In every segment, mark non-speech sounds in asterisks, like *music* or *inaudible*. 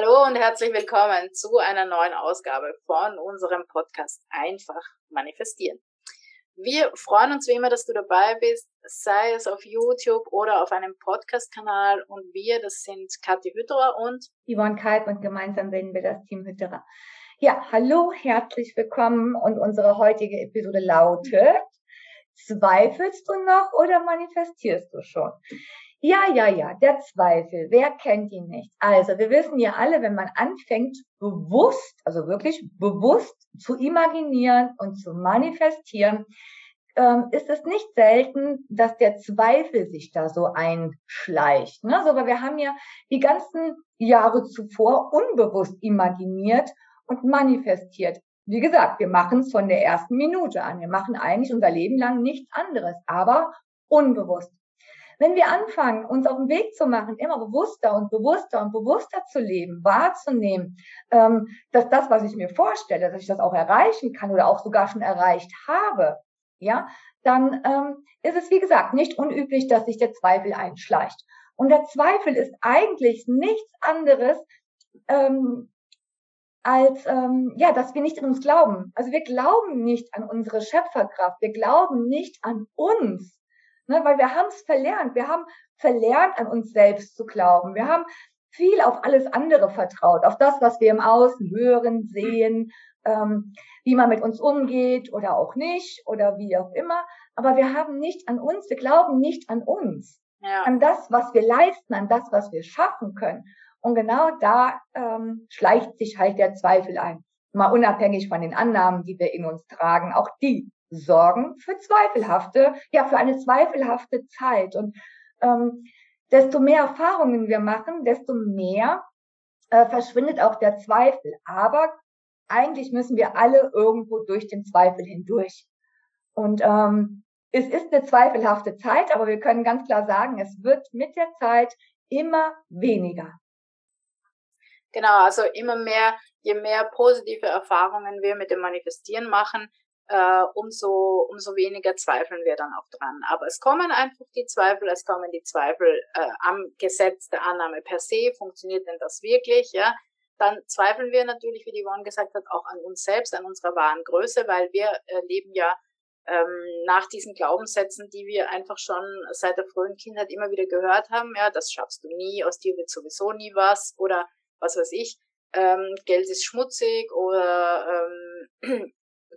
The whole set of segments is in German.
Hallo und herzlich willkommen zu einer neuen Ausgabe von unserem Podcast Einfach manifestieren. Wir freuen uns wie immer, dass du dabei bist, sei es auf YouTube oder auf einem Podcast-Kanal. Und wir, das sind Kathi Hütterer und Yvonne Kalb und gemeinsam bilden wir das Team Hütterer. Ja, hallo, herzlich willkommen und unsere heutige Episode lautet, zweifelst du noch oder manifestierst du schon? Ja, ja, ja, der Zweifel. Wer kennt ihn nicht? Also, wir wissen ja alle, wenn man anfängt, bewusst, also wirklich bewusst zu imaginieren und zu manifestieren, ähm, ist es nicht selten, dass der Zweifel sich da so einschleicht. Ne? So, aber wir haben ja die ganzen Jahre zuvor unbewusst imaginiert und manifestiert. Wie gesagt, wir machen es von der ersten Minute an. Wir machen eigentlich unser Leben lang nichts anderes, aber unbewusst. Wenn wir anfangen, uns auf den Weg zu machen, immer bewusster und bewusster und bewusster zu leben, wahrzunehmen, ähm, dass das, was ich mir vorstelle, dass ich das auch erreichen kann oder auch sogar schon erreicht habe, ja, dann ähm, ist es, wie gesagt, nicht unüblich, dass sich der Zweifel einschleicht. Und der Zweifel ist eigentlich nichts anderes, ähm, als ähm, ja, dass wir nicht an uns glauben. Also wir glauben nicht an unsere Schöpferkraft, wir glauben nicht an uns. Ne, weil wir haben es verlernt. Wir haben verlernt, an uns selbst zu glauben. Wir haben viel auf alles andere vertraut, auf das, was wir im Außen hören, sehen, ähm, wie man mit uns umgeht oder auch nicht oder wie auch immer. Aber wir haben nicht an uns, wir glauben nicht an uns, ja. an das, was wir leisten, an das, was wir schaffen können. Und genau da ähm, schleicht sich halt der Zweifel ein. Mal unabhängig von den Annahmen, die wir in uns tragen, auch die sorgen für zweifelhafte, ja, für eine zweifelhafte Zeit. Und ähm, desto mehr Erfahrungen wir machen, desto mehr äh, verschwindet auch der Zweifel. Aber eigentlich müssen wir alle irgendwo durch den Zweifel hindurch. Und ähm, es ist eine zweifelhafte Zeit, aber wir können ganz klar sagen, es wird mit der Zeit immer weniger. Genau, also immer mehr, je mehr positive Erfahrungen wir mit dem Manifestieren machen, äh, umso, umso weniger zweifeln wir dann auch dran. Aber es kommen einfach die Zweifel, es kommen die Zweifel äh, am Gesetz der Annahme per se, funktioniert denn das wirklich, ja? Dann zweifeln wir natürlich, wie die Yvonne gesagt hat, auch an uns selbst, an unserer wahren Größe, weil wir äh, leben ja ähm, nach diesen Glaubenssätzen, die wir einfach schon seit der frühen Kindheit immer wieder gehört haben, ja, das schaffst du nie, aus dir wird sowieso nie was oder was weiß ich, ähm, Geld ist schmutzig oder ähm,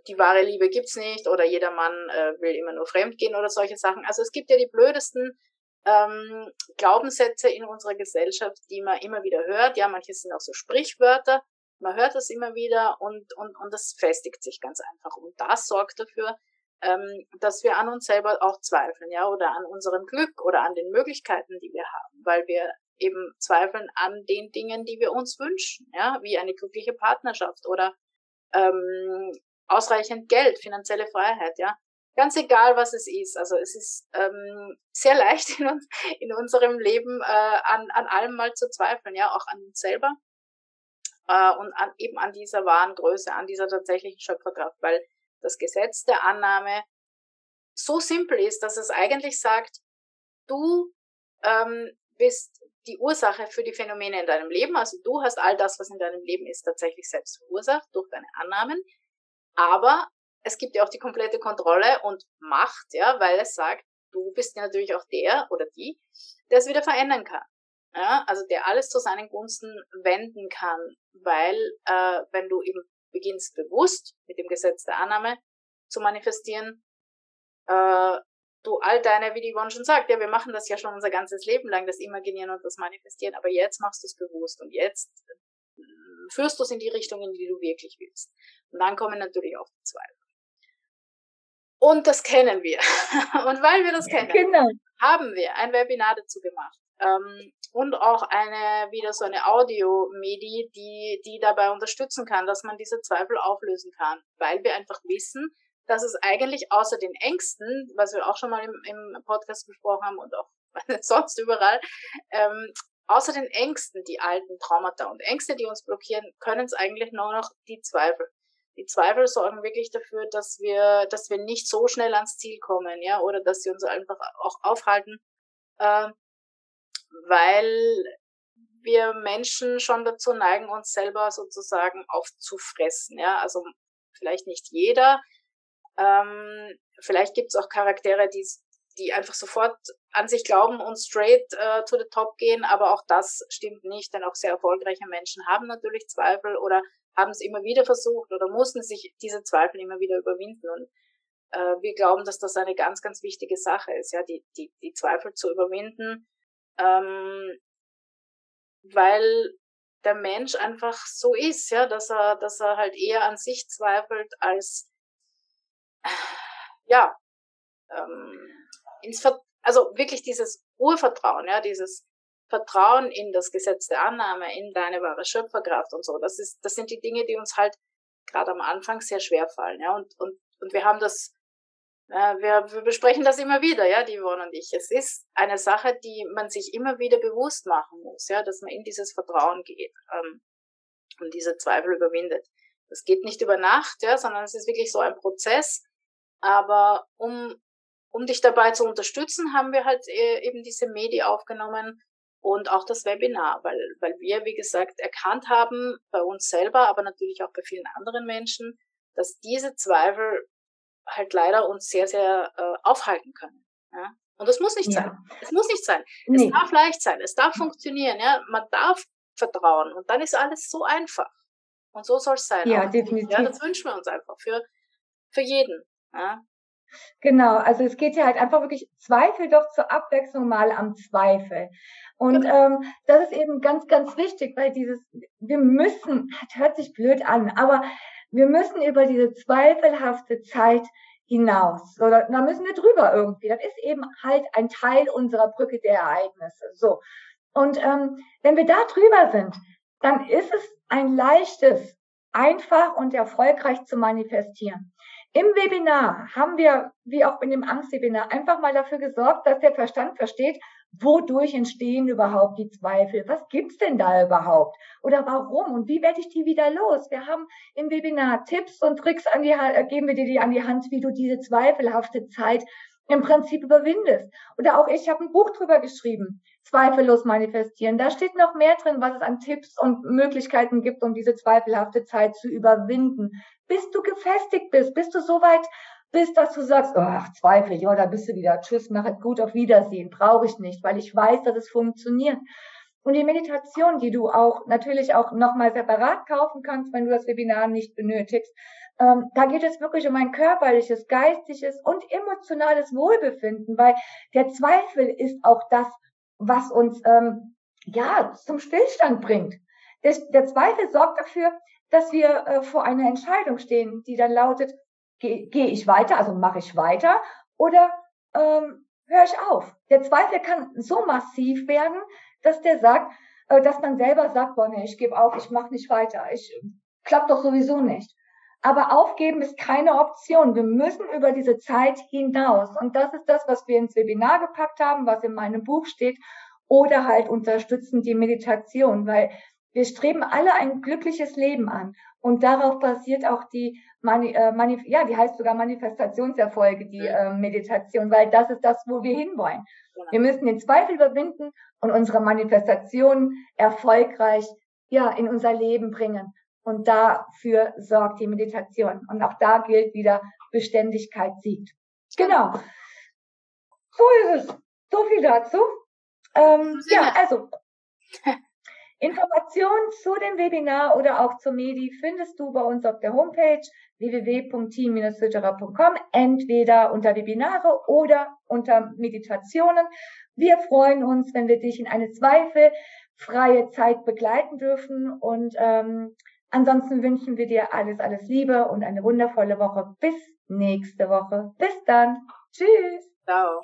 die wahre Liebe gibt's nicht oder jeder Mann äh, will immer nur fremd gehen oder solche Sachen. Also es gibt ja die blödesten ähm, Glaubenssätze in unserer Gesellschaft, die man immer wieder hört. Ja, manche sind auch so Sprichwörter. Man hört das immer wieder und, und, und das festigt sich ganz einfach. Und das sorgt dafür, ähm, dass wir an uns selber auch zweifeln, ja, oder an unserem Glück oder an den Möglichkeiten, die wir haben, weil wir eben zweifeln an den Dingen, die wir uns wünschen, ja, wie eine glückliche Partnerschaft oder ähm, ausreichend Geld, finanzielle Freiheit, ja. Ganz egal, was es ist. Also es ist ähm, sehr *laughs* leicht in, uns, in unserem Leben äh, an, an allem mal zu zweifeln, ja, auch an uns selber äh, und an, eben an dieser wahren Größe, an dieser tatsächlichen Schöpferkraft, weil das Gesetz der Annahme so simpel ist, dass es eigentlich sagt, du ähm, bist die Ursache für die Phänomene in deinem Leben. Also du hast all das, was in deinem Leben ist, tatsächlich selbst verursacht durch deine Annahmen. Aber es gibt ja auch die komplette Kontrolle und Macht, ja, weil es sagt, du bist ja natürlich auch der oder die, der es wieder verändern kann. Ja, also der alles zu seinen Gunsten wenden kann, weil äh, wenn du eben beginnst bewusst mit dem Gesetz der Annahme zu manifestieren, äh, du all deine, wie die Yvonne schon sagt, ja, wir machen das ja schon unser ganzes Leben lang, das Imaginieren und das Manifestieren, aber jetzt machst du es bewusst und jetzt führst du es in die Richtung, in die du wirklich willst. Und dann kommen natürlich auch die Zweifel. Und das kennen wir. *laughs* und weil wir das kennen, genau. haben wir ein Webinar dazu gemacht. Ähm, und auch eine, wieder so eine Audio-Medi, die, die dabei unterstützen kann, dass man diese Zweifel auflösen kann. Weil wir einfach wissen, dass es eigentlich außer den Ängsten, was wir auch schon mal im, im Podcast besprochen haben und auch *laughs* sonst überall, ähm, außer den Ängsten, die alten Traumata und Ängste, die uns blockieren, können es eigentlich nur noch die Zweifel die Zweifel sorgen wirklich dafür, dass wir, dass wir nicht so schnell ans Ziel kommen, ja, oder dass sie uns einfach auch aufhalten, äh, weil wir Menschen schon dazu neigen, uns selber sozusagen aufzufressen. Ja, also vielleicht nicht jeder. Ähm, vielleicht gibt es auch Charaktere, die, die einfach sofort an sich glauben und straight äh, to the top gehen, aber auch das stimmt nicht, denn auch sehr erfolgreiche Menschen haben natürlich Zweifel oder haben es immer wieder versucht oder mussten sich diese Zweifel immer wieder überwinden. Und äh, wir glauben, dass das eine ganz, ganz wichtige Sache ist, ja, die, die, die Zweifel zu überwinden, ähm, weil der Mensch einfach so ist, ja, dass er, dass er halt eher an sich zweifelt als ja ähm, ins Ver also wirklich dieses Urvertrauen, ja, dieses Vertrauen in das Gesetz der Annahme, in deine wahre Schöpferkraft und so. Das ist, das sind die Dinge, die uns halt gerade am Anfang sehr schwer fallen, ja. Und, und, und wir haben das, äh, wir, wir besprechen das immer wieder, ja, die Yvonne und ich. Es ist eine Sache, die man sich immer wieder bewusst machen muss, ja, dass man in dieses Vertrauen geht ähm, und diese Zweifel überwindet. Das geht nicht über Nacht, ja, sondern es ist wirklich so ein Prozess. Aber um, um dich dabei zu unterstützen, haben wir halt äh, eben diese Medi aufgenommen, und auch das Webinar, weil, weil wir, wie gesagt, erkannt haben bei uns selber, aber natürlich auch bei vielen anderen Menschen, dass diese Zweifel halt leider uns sehr, sehr äh, aufhalten können. Ja? Und das muss nicht ja. sein. Es muss nicht sein. Nee. Es darf leicht sein. Es darf funktionieren. Ja? Man darf vertrauen. Und dann ist alles so einfach. Und so soll es sein. Ja, definitiv. Ja, das wünschen wir uns einfach für, für jeden. Ja? Genau, also es geht ja halt einfach wirklich Zweifel doch zur Abwechslung mal am Zweifel. Und genau. ähm, das ist eben ganz, ganz wichtig, weil dieses, wir müssen, das hört sich blöd an, aber wir müssen über diese zweifelhafte Zeit hinaus. Oder da müssen wir drüber irgendwie. Das ist eben halt ein Teil unserer Brücke der Ereignisse. So. Und ähm, wenn wir da drüber sind, dann ist es ein leichtes, einfach und erfolgreich zu manifestieren. Im Webinar haben wir, wie auch in dem Angstwebinar, einfach mal dafür gesorgt, dass der Verstand versteht, wodurch entstehen überhaupt die Zweifel? Was gibt's denn da überhaupt? Oder warum? Und wie werde ich die wieder los? Wir haben im Webinar Tipps und Tricks an die geben wir dir die an die Hand, wie du diese zweifelhafte Zeit im Prinzip überwindest. Oder auch ich habe ein Buch drüber geschrieben, zweifellos manifestieren. Da steht noch mehr drin, was es an Tipps und Möglichkeiten gibt, um diese zweifelhafte Zeit zu überwinden bis du gefestigt bist, bis du so weit bist, dass du sagst, ach, Zweifel, ja, da bist du wieder, tschüss, mach es gut, auf Wiedersehen, brauche ich nicht, weil ich weiß, dass es funktioniert. Und die Meditation, die du auch natürlich auch nochmal separat kaufen kannst, wenn du das Webinar nicht benötigst, ähm, da geht es wirklich um ein körperliches, geistiges und emotionales Wohlbefinden, weil der Zweifel ist auch das, was uns ähm, ja zum Stillstand bringt. Der, der Zweifel sorgt dafür, dass wir äh, vor einer Entscheidung stehen, die dann lautet, gehe geh ich weiter, also mache ich weiter oder ähm, höre ich auf. Der Zweifel kann so massiv werden, dass der sagt, äh, dass man selber sagt, boah, nee, ich gebe auf, ich mache nicht weiter, ich klappt doch sowieso nicht. Aber aufgeben ist keine Option. Wir müssen über diese Zeit hinaus. Und das ist das, was wir ins Webinar gepackt haben, was in meinem Buch steht. Oder halt unterstützen die Meditation, weil wir streben alle ein glückliches Leben an. Und darauf basiert auch die, Mani, äh, Manif ja, die heißt sogar Manifestationserfolge, die äh, Meditation, weil das ist das, wo wir hinwollen. Wir müssen den Zweifel überwinden und unsere Manifestation erfolgreich, ja, in unser Leben bringen. Und dafür sorgt die Meditation. Und auch da gilt wieder, Beständigkeit siegt. Genau. So ist es. So viel dazu. Ähm, ja, also. *laughs* Informationen zu dem Webinar oder auch zur Medi findest du bei uns auf der Homepage www.team-fütterer.com, entweder unter Webinare oder unter Meditationen. Wir freuen uns, wenn wir dich in eine zweifelfreie Zeit begleiten dürfen und ähm, ansonsten wünschen wir dir alles, alles Liebe und eine wundervolle Woche. Bis nächste Woche. Bis dann. Tschüss. Ciao.